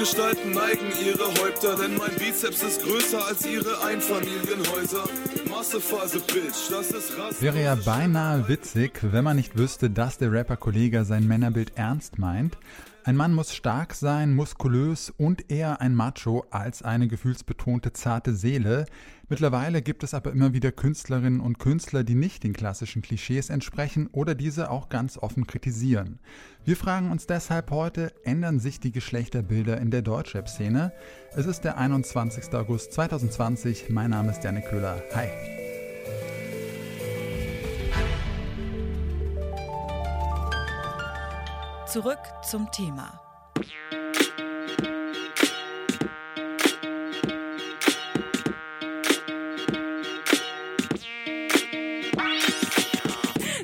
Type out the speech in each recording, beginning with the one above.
Großgestalten neigen ihre Häupter, denn mein Bizeps ist größer als ihre Einfamilienhäuser. Massephase, Bitch, das ist Rass. Wäre ja beinahe witzig, wenn man nicht wüsste, dass der Rapper Kollege sein Männerbild ernst meint. Ein Mann muss stark sein, muskulös und eher ein Macho als eine gefühlsbetonte zarte Seele. Mittlerweile gibt es aber immer wieder Künstlerinnen und Künstler, die nicht den klassischen Klischees entsprechen oder diese auch ganz offen kritisieren. Wir fragen uns deshalb heute, ändern sich die Geschlechterbilder in der Deutschrap-Szene? Es ist der 21. August 2020. Mein Name ist Janik Köhler. Hi. Zurück zum Thema.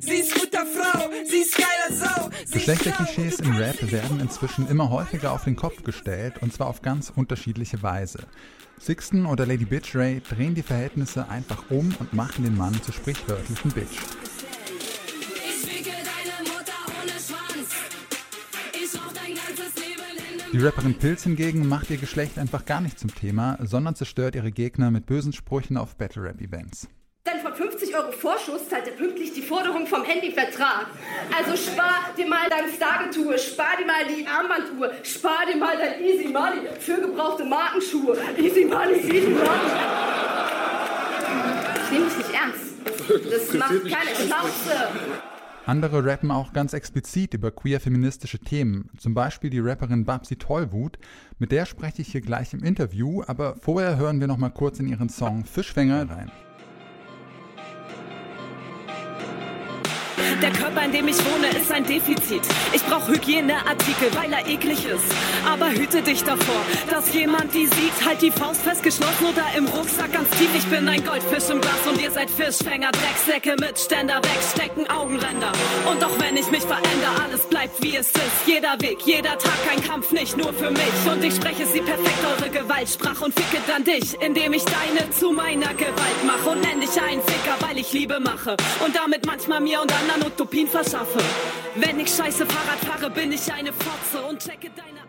Sie ist Mutterfrau, sie ist geiler Sau. Geschlechterklischees im Rap werden inzwischen immer häufiger auf den Kopf gestellt und zwar auf ganz unterschiedliche Weise. Sixten oder Lady Bitch Ray drehen die Verhältnisse einfach um und machen den Mann zur sprichwörtlichen Bitch. Die Rapperin Pilz hingegen macht ihr Geschlecht einfach gar nicht zum Thema, sondern zerstört ihre Gegner mit bösen Sprüchen auf Battle Rap Events. Denn von 50 Euro Vorschuss zahlt er pünktlich die Forderung vom Handyvertrag. Also spar dir mal dein Stargetue, spar dir mal die Armbanduhr, spar dir mal dein Easy Money für gebrauchte Markenschuhe. Easy Money, Easy Money. Ich nehme dich nicht ernst. Das macht keine Schnauze. Andere rappen auch ganz explizit über queer-feministische Themen, zum Beispiel die Rapperin Babsi Tollwut, mit der spreche ich hier gleich im Interview, aber vorher hören wir noch mal kurz in ihren Song Fischfänger rein. Der Körper, in dem ich wohne, ist ein Defizit. Ich brauche Hygieneartikel, weil er eklig ist. Aber hüte dich davor, dass jemand die sieht. Halt die Faust festgeschlossen oder im Rucksack ganz tief. Ich bin ein Goldfisch im Glas und ihr seid Fischfänger. Drecksäcke mit Ständer wegstecken, Augenränder. Und auch wenn ich mich verändere, alles bleibt wie es ist. Jeder Weg, jeder Tag, ein Kampf, nicht nur für mich. Und ich spreche sie perfekt, eure Gewaltsprache und ficke dann dich, indem ich deine zu meiner Gewalt mache. Und nenn dich einen Ficker, weil ich Liebe mache. Und damit manchmal mir und anderen Utopien verschaffe. Wenn ich scheiße Fahrrad fahre, bin ich eine Fotze und checke deine.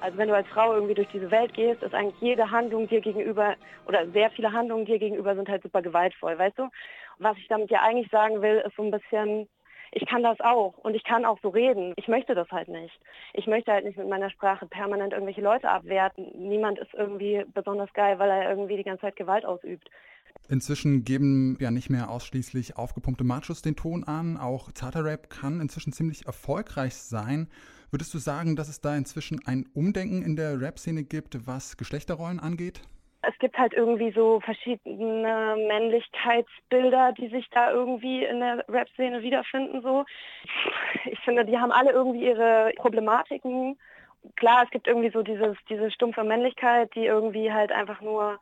Also wenn du als Frau irgendwie durch diese Welt gehst, ist eigentlich jede Handlung dir gegenüber oder sehr viele Handlungen dir gegenüber sind halt super gewaltvoll, weißt du? Was ich damit ja eigentlich sagen will, ist so ein bisschen, ich kann das auch und ich kann auch so reden. Ich möchte das halt nicht. Ich möchte halt nicht mit meiner Sprache permanent irgendwelche Leute abwerten. Niemand ist irgendwie besonders geil, weil er irgendwie die ganze Zeit Gewalt ausübt. Inzwischen geben ja nicht mehr ausschließlich aufgepumpte Machos den Ton an. Auch Tata Rap kann inzwischen ziemlich erfolgreich sein. Würdest du sagen, dass es da inzwischen ein Umdenken in der Rap-Szene gibt, was Geschlechterrollen angeht? Es gibt halt irgendwie so verschiedene Männlichkeitsbilder, die sich da irgendwie in der Rap-Szene wiederfinden. So. Ich finde, die haben alle irgendwie ihre Problematiken. Klar, es gibt irgendwie so dieses, diese stumpfe Männlichkeit, die irgendwie halt einfach nur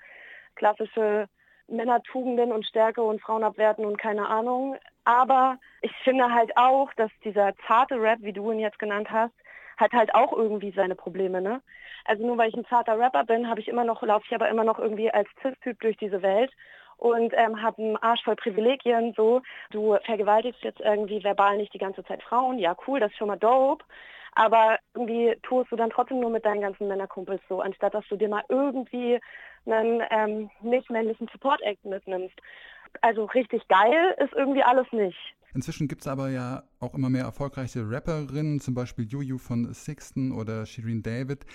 klassische Männertugenden und Stärke und Frauen abwerten und keine Ahnung. Aber ich finde halt auch, dass dieser zarte Rap, wie du ihn jetzt genannt hast, hat halt auch irgendwie seine Probleme, ne? Also nur weil ich ein zarter Rapper bin, habe ich immer noch, laufe ich aber immer noch irgendwie als Cis-Typ durch diese Welt und ähm, habe einen Arsch voll Privilegien. So, du vergewaltigst jetzt irgendwie verbal nicht die ganze Zeit Frauen. Ja, cool, das ist schon mal dope. Aber irgendwie tust du dann trotzdem nur mit deinen ganzen Männerkumpels so, anstatt dass du dir mal irgendwie einen ähm, nicht männlichen Support-Act mitnimmst. Also richtig geil ist irgendwie alles nicht. Inzwischen gibt es aber ja auch immer mehr erfolgreiche Rapperinnen, zum Beispiel Juju von Sixten oder Shireen David.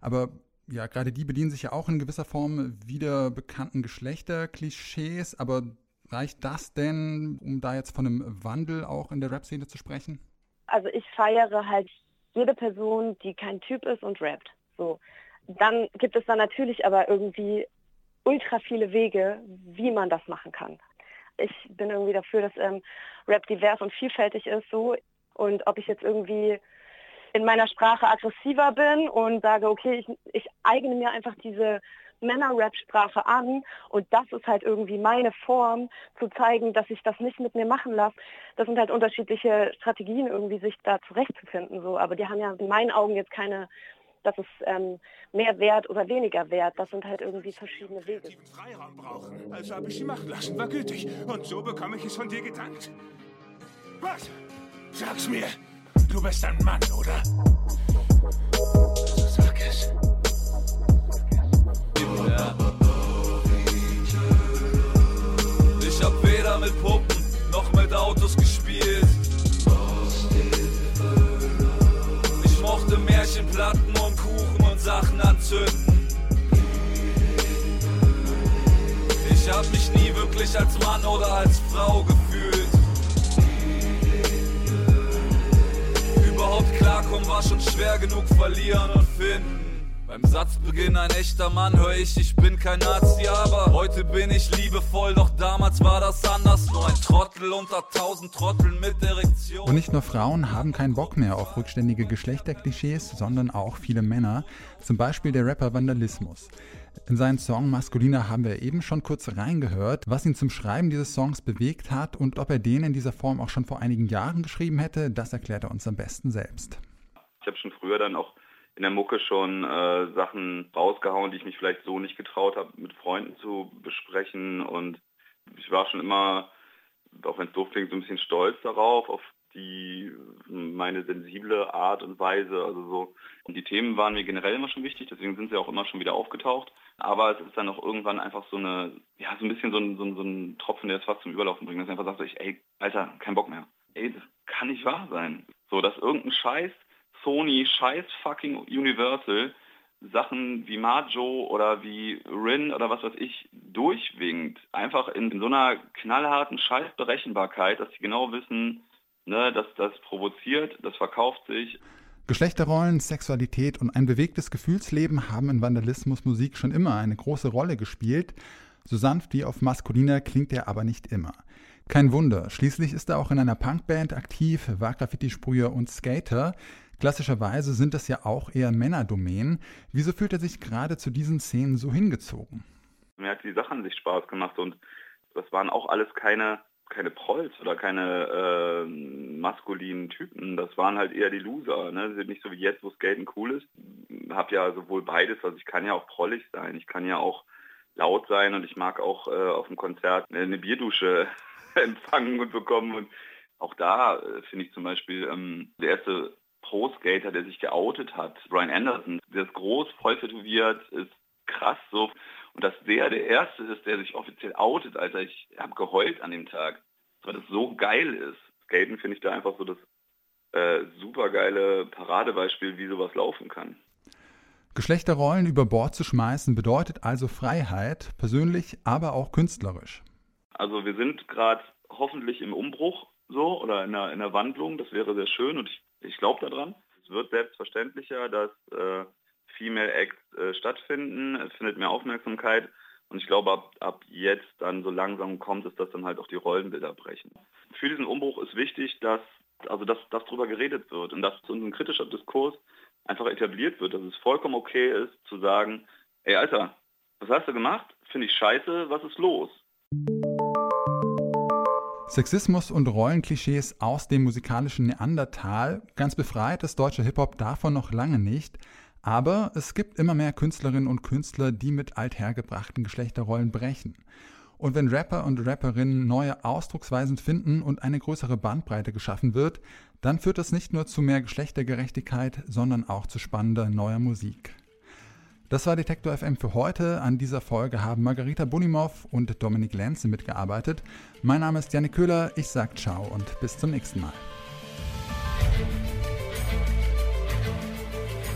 Aber ja, gerade die bedienen sich ja auch in gewisser Form wieder bekannten Geschlechterklischees. Aber reicht das denn, um da jetzt von einem Wandel auch in der Rap-Szene zu sprechen? Also ich feiere halt jede Person, die kein Typ ist und rappt. So. Dann gibt es da natürlich aber irgendwie ultra viele Wege, wie man das machen kann. Ich bin irgendwie dafür, dass ähm, Rap divers und vielfältig ist so. Und ob ich jetzt irgendwie in meiner Sprache aggressiver bin und sage, okay, ich, ich eigne mir einfach diese Männer-Rap-Sprache an und das ist halt irgendwie meine Form, zu zeigen, dass ich das nicht mit mir machen lasse. Das sind halt unterschiedliche Strategien, irgendwie sich da zurechtzufinden. So. Aber die haben ja in meinen Augen jetzt keine, dass es ähm, mehr wert oder weniger wert. Das sind halt irgendwie verschiedene Wege. Freiraum brauchen. Also habe ich sie machen lassen, war gütig. Und so bekomme ich es von dir gedankt. Was? Sag's mir. Du bist ein Mann, oder? Cash. Ja. Wirklich als Mann oder als Frau gefühlt. Überhaupt klarkommen war schon schwer genug verlieren und finden. Beim Satzbeginn ein echter Mann hör ich, ich bin kein Nazi, aber heute bin ich liebevoll, doch damals war das anders. Nur ein Trottel unter tausend Trotteln mit Erektion. Und nicht nur Frauen haben keinen Bock mehr auf rückständige Geschlechterklischees, sondern auch viele Männer. Zum Beispiel der Rapper Vandalismus. In seinen Song Maskulina haben wir eben schon kurz reingehört, was ihn zum Schreiben dieses Songs bewegt hat und ob er den in dieser Form auch schon vor einigen Jahren geschrieben hätte, das erklärt er uns am besten selbst. Ich habe schon früher dann auch in der Mucke schon äh, Sachen rausgehauen, die ich mich vielleicht so nicht getraut habe, mit Freunden zu besprechen. Und ich war schon immer, auch wenn es doof klingt, so ein bisschen stolz darauf, auf die meine sensible Art und Weise. Also so. Und die Themen waren mir generell immer schon wichtig, deswegen sind sie auch immer schon wieder aufgetaucht. Aber es ist dann auch irgendwann einfach so eine, ja, so ein bisschen so ein, so ein, so ein Tropfen, der es fast zum Überlaufen bringt. Dass einfach sagt, ich, ey, Alter, kein Bock mehr. Ey, das kann nicht wahr sein. So, dass irgendein Scheiß Sony, scheiß fucking Universal, Sachen wie Majo oder wie Rin oder was weiß ich durchwinkt. Einfach in so einer knallharten Scheißberechenbarkeit, dass sie genau wissen, ne, dass das provoziert, das verkauft sich. Geschlechterrollen, Sexualität und ein bewegtes Gefühlsleben haben in Vandalismus Musik schon immer eine große Rolle gespielt. So sanft wie auf maskuliner klingt er aber nicht immer. Kein Wunder, schließlich ist er auch in einer Punkband aktiv, war Graffiti-Sprüher und Skater. Klassischerweise sind das ja auch eher Männerdomänen. Wieso fühlt er sich gerade zu diesen Szenen so hingezogen? Mir hat die Sache an sich Spaß gemacht und das waren auch alles keine, keine Prolls oder keine äh, maskulinen Typen. Das waren halt eher die Loser. Ne? Sind nicht so wie jetzt, wo Skaten cool ist. Hab ja sowohl beides. Also ich kann ja auch prollig sein. Ich kann ja auch laut sein und ich mag auch äh, auf dem Konzert eine Bierdusche empfangen und bekommen. Und auch da äh, finde ich zum Beispiel ähm, der erste Pro-Skater, der sich geoutet hat, Brian Anderson, der ist groß, voll tätowiert, ist krass so. Und dass der der Erste ist, der sich offiziell outet, Alter, ich habe geheult an dem Tag, weil das so geil ist. Skaten finde ich da einfach so das äh, super geile Paradebeispiel, wie sowas laufen kann. Geschlechterrollen über Bord zu schmeißen bedeutet also Freiheit, persönlich, aber auch künstlerisch. Also wir sind gerade hoffentlich im Umbruch so oder in der, in der Wandlung, das wäre sehr schön und ich ich glaube daran. Es wird selbstverständlicher, dass äh, Female Acts äh, stattfinden. Es findet mehr Aufmerksamkeit. Und ich glaube, ab, ab jetzt dann so langsam kommt es, dass dann halt auch die Rollenbilder brechen. Für diesen Umbruch ist wichtig, dass also dass, dass darüber geredet wird und dass unser kritischer Diskurs einfach etabliert wird, dass es vollkommen okay ist zu sagen, ey Alter, was hast du gemacht? Finde ich scheiße, was ist los? Sexismus und Rollenklischees aus dem musikalischen Neandertal. Ganz befreit ist deutscher Hip-Hop davon noch lange nicht. Aber es gibt immer mehr Künstlerinnen und Künstler, die mit althergebrachten Geschlechterrollen brechen. Und wenn Rapper und Rapperinnen neue Ausdrucksweisen finden und eine größere Bandbreite geschaffen wird, dann führt das nicht nur zu mehr Geschlechtergerechtigkeit, sondern auch zu spannender neuer Musik. Das war Detektor FM für heute. An dieser Folge haben Margarita Bunimov und Dominik Lenze mitgearbeitet. Mein Name ist Janik Köhler. Ich sage ciao und bis zum nächsten Mal.